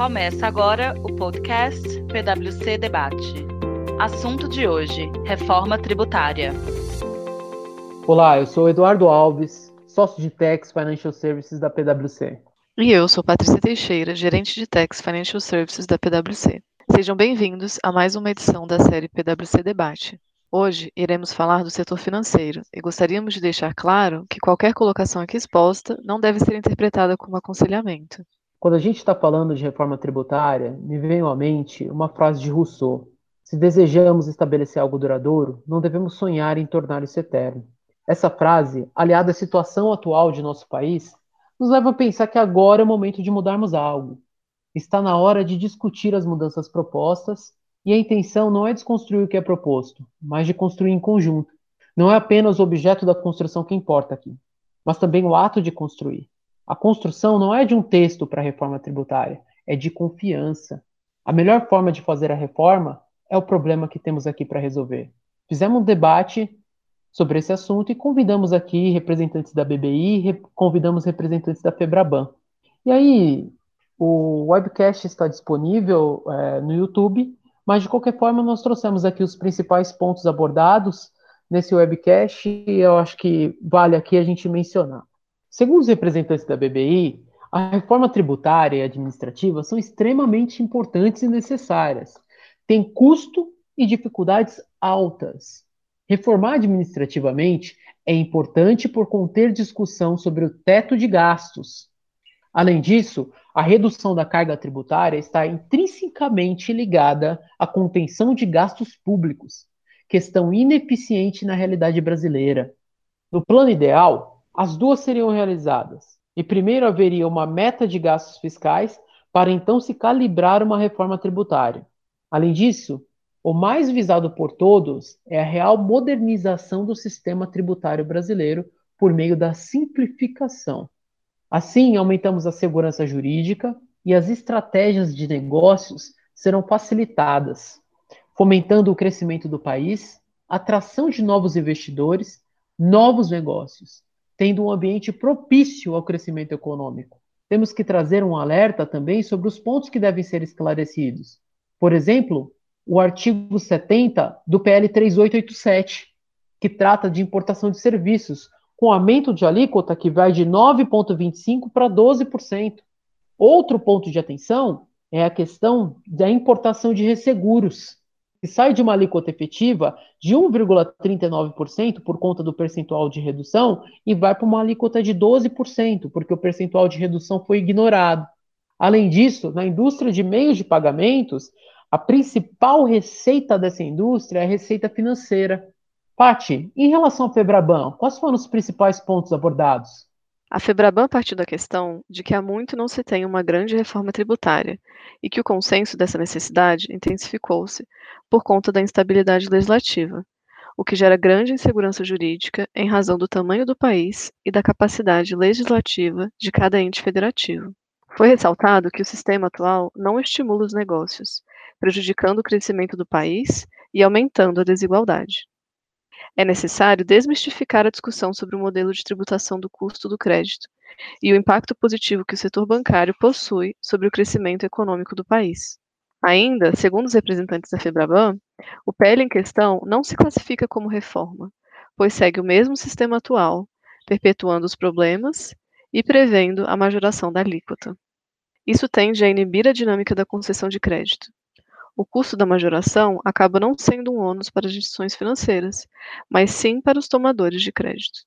Começa agora o podcast PwC Debate. Assunto de hoje: reforma tributária. Olá, eu sou Eduardo Alves, sócio de Tax Financial Services da PwC. E eu sou Patrícia Teixeira, gerente de Tax Financial Services da PwC. Sejam bem-vindos a mais uma edição da série PwC Debate. Hoje iremos falar do setor financeiro e gostaríamos de deixar claro que qualquer colocação aqui exposta não deve ser interpretada como aconselhamento. Quando a gente está falando de reforma tributária, me vem à mente uma frase de Rousseau: Se desejamos estabelecer algo duradouro, não devemos sonhar em tornar isso eterno. Essa frase, aliada à situação atual de nosso país, nos leva a pensar que agora é o momento de mudarmos algo. Está na hora de discutir as mudanças propostas e a intenção não é desconstruir o que é proposto, mas de construir em conjunto. Não é apenas o objeto da construção que importa aqui, mas também o ato de construir. A construção não é de um texto para a reforma tributária, é de confiança. A melhor forma de fazer a reforma é o problema que temos aqui para resolver. Fizemos um debate sobre esse assunto e convidamos aqui representantes da BBI, convidamos representantes da Febraban. E aí, o webcast está disponível é, no YouTube mas, de qualquer forma, nós trouxemos aqui os principais pontos abordados nesse webcast e eu acho que vale aqui a gente mencionar. Segundo os representantes da BBI, a reforma tributária e administrativa são extremamente importantes e necessárias. Tem custo e dificuldades altas. Reformar administrativamente é importante por conter discussão sobre o teto de gastos. Além disso, a redução da carga tributária está intrinsecamente ligada à contenção de gastos públicos, questão ineficiente na realidade brasileira. No plano ideal, as duas seriam realizadas, e primeiro haveria uma meta de gastos fiscais para então se calibrar uma reforma tributária. Além disso, o mais visado por todos é a real modernização do sistema tributário brasileiro por meio da simplificação. Assim, aumentamos a segurança jurídica e as estratégias de negócios serão facilitadas, fomentando o crescimento do país, atração de novos investidores, novos negócios, tendo um ambiente propício ao crescimento econômico. Temos que trazer um alerta também sobre os pontos que devem ser esclarecidos. Por exemplo, o artigo 70 do PL 3887, que trata de importação de serviços, com aumento de alíquota que vai de 9,25% para 12%. Outro ponto de atenção é a questão da importação de resseguros, sai de uma alíquota efetiva de 1,39% por conta do percentual de redução e vai para uma alíquota de 12%, porque o percentual de redução foi ignorado. Além disso, na indústria de meios de pagamentos, a principal receita dessa indústria é a receita financeira, Pati, em relação à Febraban, quais foram os principais pontos abordados? A Febraban partiu da questão de que há muito não se tem uma grande reforma tributária e que o consenso dessa necessidade intensificou-se por conta da instabilidade legislativa, o que gera grande insegurança jurídica em razão do tamanho do país e da capacidade legislativa de cada ente federativo. Foi ressaltado que o sistema atual não estimula os negócios, prejudicando o crescimento do país e aumentando a desigualdade. É necessário desmistificar a discussão sobre o modelo de tributação do custo do crédito e o impacto positivo que o setor bancário possui sobre o crescimento econômico do país. Ainda, segundo os representantes da Febraban, o PL em questão não se classifica como reforma, pois segue o mesmo sistema atual, perpetuando os problemas e prevendo a majoração da alíquota. Isso tende a inibir a dinâmica da concessão de crédito, o custo da majoração acaba não sendo um ônus para as instituições financeiras, mas sim para os tomadores de crédito.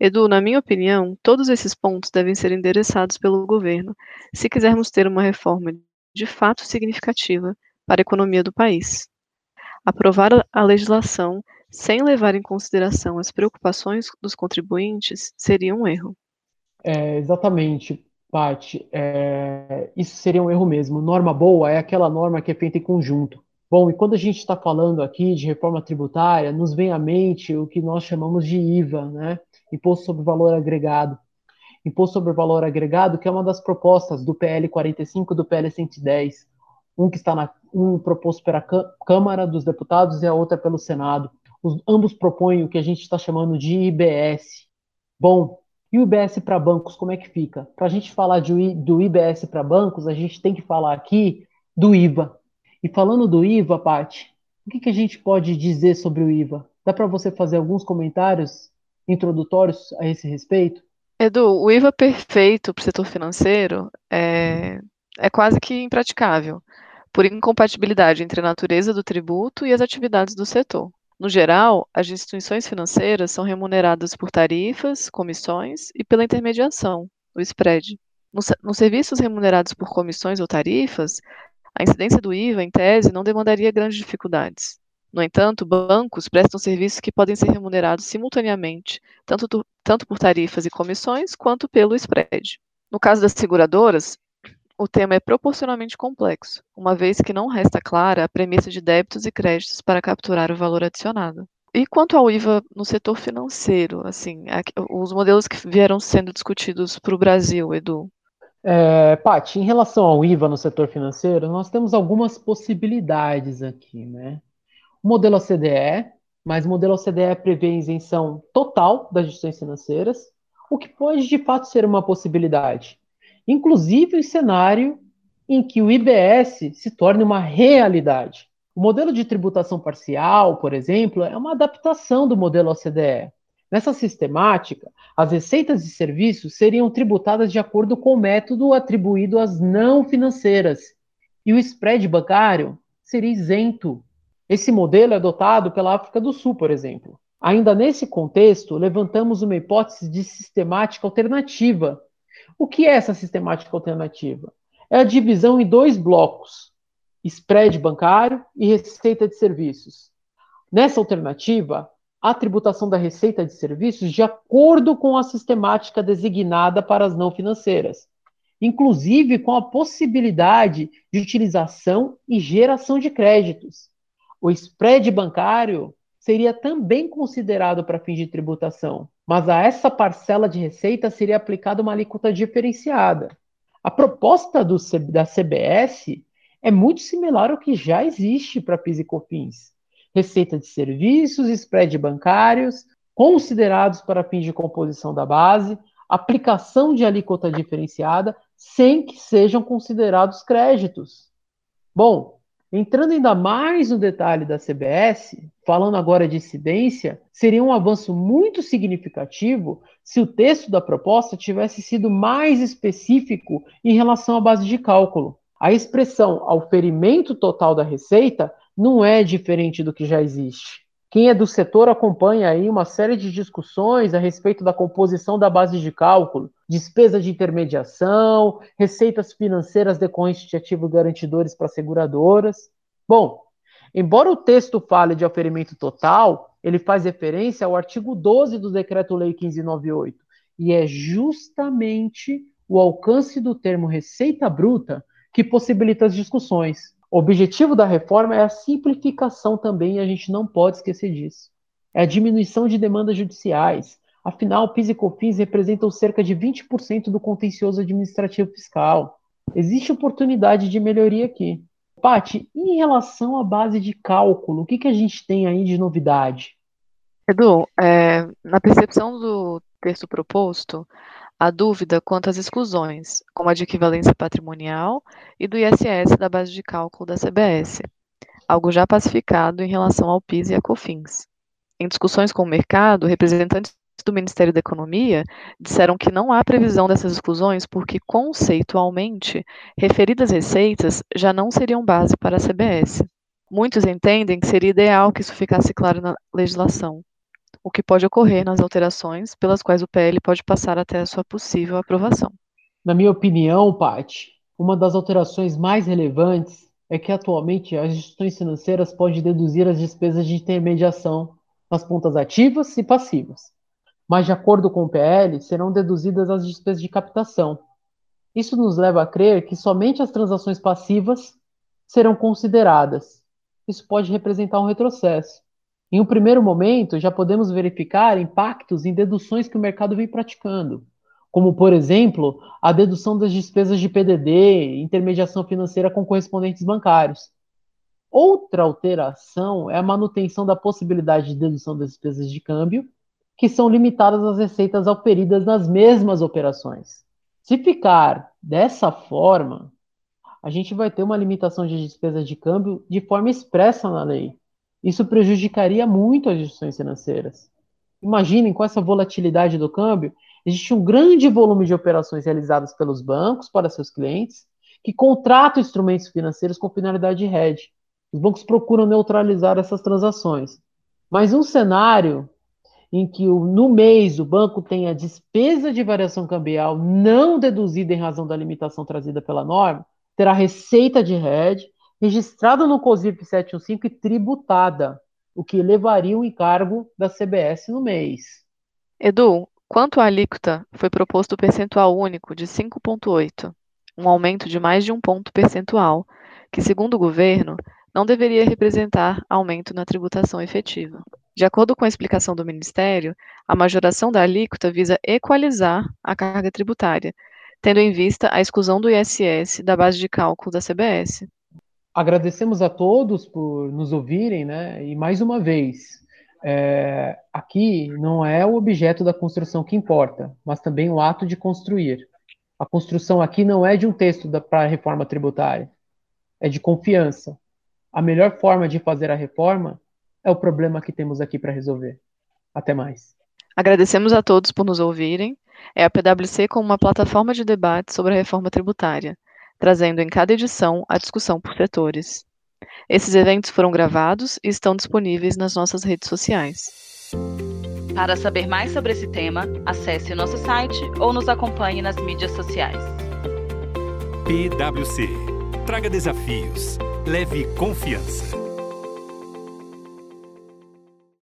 Edu, na minha opinião, todos esses pontos devem ser endereçados pelo governo se quisermos ter uma reforma de fato significativa para a economia do país. Aprovar a legislação sem levar em consideração as preocupações dos contribuintes seria um erro. É, exatamente. Paty, é, isso seria um erro mesmo. Norma boa é aquela norma que é feita em conjunto. Bom, e quando a gente está falando aqui de reforma tributária, nos vem à mente o que nós chamamos de IVA, né? Imposto sobre Valor Agregado. Imposto sobre Valor Agregado, que é uma das propostas do PL 45 e do PL 110. Um que está na, um proposto pela Câmara dos Deputados e a outra pelo Senado. Os, ambos propõem o que a gente está chamando de IBS. Bom, E o IBS para bancos, como é que fica? Para a gente falar de, do IBS para bancos, a gente tem que falar aqui do IVA. E falando do IVA, Paty, o que, que a gente pode dizer sobre o IVA? Dá para você fazer alguns comentários introdutórios a esse respeito? Edu, o IVA perfeito para o setor financeiro é, é quase que impraticável, por incompatibilidade entre a natureza do tributo e as atividades do setor. No geral, as instituições financeiras são remuneradas por tarifas, comissões e pela intermediação, o spread. Nos, serviços remunerados por comissões ou tarifas, a incidência do IVA, em tese, não demandaria grandes dificuldades. No entanto, bancos prestam serviços que podem ser remunerados simultaneamente, tanto, tanto por tarifas e comissões, quanto pelo spread. No caso das seguradoras, o tema é proporcionalmente complexo, uma vez que não resta clara a premissa de débitos e créditos para capturar o valor adicionado. E quanto ao IVA no setor financeiro, assim, os modelos que vieram sendo discutidos para o Brasil, Edu? É, Paty, em relação ao IVA no setor financeiro, nós temos algumas possibilidades aqui, né? O modelo OCDE, mas o modelo OCDE prevê isenção total das instituições financeiras, o que pode de fato ser uma possibilidade. Inclusive em cenário em que o IBS se torne uma realidade. O modelo de tributação parcial, por exemplo, é uma adaptação do modelo OCDE. Nessa sistemática, as receitas de serviços seriam tributadas de acordo com o método atribuído às não financeiras, e o spread bancário seria isento esse modelo é adotado pela África do Sul, por exemplo. Ainda nesse contexto, levantamos uma hipótese de sistemática alternativa. O que é essa sistemática alternativa? É a divisão em dois blocos: spread bancário e receita de serviços. Nessa alternativa, a tributação da receita de serviços de acordo com a sistemática designada para as não financeiras, inclusive com a possibilidade de utilização e geração de créditos o spread bancário seria também considerado para fins de tributação, mas a essa parcela de receita seria aplicada uma alíquota diferenciada. A proposta do, da CBS é muito similar ao que já existe para PIS e COFINS. Receita de serviços, spread bancários, considerados para fins de composição da base, aplicação de alíquota diferenciada, sem que sejam considerados créditos. Bom, Entrando ainda mais no detalhe da CBS, falando agora de incidência, seria um avanço muito significativo se o texto da proposta tivesse sido mais específico em relação à base de cálculo. A expressão auferimento total da receita não é diferente do que já existe. Quem é do setor acompanha aí uma série de discussões a respeito da composição da base de cálculo, despesa de intermediação, receitas financeiras decorrentes de ativos garantidores para seguradoras. Bom, embora o texto fale de oferimento total, ele faz referência ao artigo 12 do Decreto-Lei 1598, e é justamente o alcance do termo receita bruta que possibilita as discussões. O objetivo da reforma é a simplificação também, a gente não pode esquecer disso. É a diminuição de demandas judiciais. Afinal, PIS e COFINS representam cerca de 20% do contencioso administrativo fiscal. Existe oportunidade de melhoria aqui. Pati, em relação à base de cálculo, o que, que a gente tem aí de novidade? Edu, é, na percepção do texto proposto, Há dúvida quanto às exclusões, como a de equivalência patrimonial e do ISS da base de cálculo da CBS, algo já pacificado em relação ao PIS e a COFINS. Em discussões com o mercado, representantes do Ministério da Economia disseram que não há previsão dessas exclusões porque, conceitualmente, referidas receitas já não seriam base para a CBS. Muitos entendem que seria ideal que isso ficasse claro na legislação, o que pode ocorrer nas alterações pelas quais o PL pode passar até a sua possível aprovação. Na minha opinião, Paty, uma das alterações mais relevantes é que atualmente as instituições financeiras podem deduzir as despesas de intermediação nas pontas ativas e passivas, mas de acordo com o PL serão deduzidas as despesas de captação. Isso nos leva a crer que somente as transações passivas serão consideradas. Isso pode representar um retrocesso. Em um primeiro momento, já podemos verificar impactos em deduções que o mercado vem praticando, como, por exemplo, a dedução das despesas de PDD, intermediação financeira com correspondentes bancários. Outra alteração é a manutenção da possibilidade de dedução das despesas de câmbio que são limitadas às receitas auferidas nas mesmas operações. Se ficar dessa forma, a gente vai ter uma limitação de despesas de câmbio de forma expressa na lei. Isso prejudicaria muito as instituições financeiras. Imaginem, com essa volatilidade do câmbio, existe um grande volume de operações realizadas pelos bancos para seus clientes que contratam instrumentos financeiros com finalidade de hedge. Os bancos procuram neutralizar essas transações. Mas um cenário em que no mês o banco tenha despesa de variação cambial não deduzida em razão da limitação trazida pela norma, terá receita de RED registrada no COSIP 715 e tributada, o que elevaria o encargo da CBS no mês. Edu, quanto à alíquota, foi proposto o percentual único de 5,8, um aumento de mais de um ponto percentual, que, segundo o governo, não deveria representar aumento na tributação efetiva. De acordo com a explicação do Ministério, a majoração da alíquota visa equalizar a carga tributária, tendo em vista a exclusão do ISS da base de cálculo da CBS. Agradecemos a todos por nos ouvirem, né? E mais uma vez, é, aqui não é o objeto da construção que importa, mas também o ato de construir. A construção aqui não é de um texto para a reforma tributária, é de confiança. A melhor forma de fazer a reforma é o problema que temos aqui para resolver. Até mais. Agradecemos a todos por nos ouvirem. É a PwC como uma plataforma de debate sobre a reforma tributária, trazendo em cada edição a discussão por setores. Esses eventos foram gravados e estão disponíveis nas nossas redes sociais. Para saber mais sobre esse tema, acesse nosso site ou nos acompanhe nas mídias sociais. PwC. Traga desafios. Leve confiança.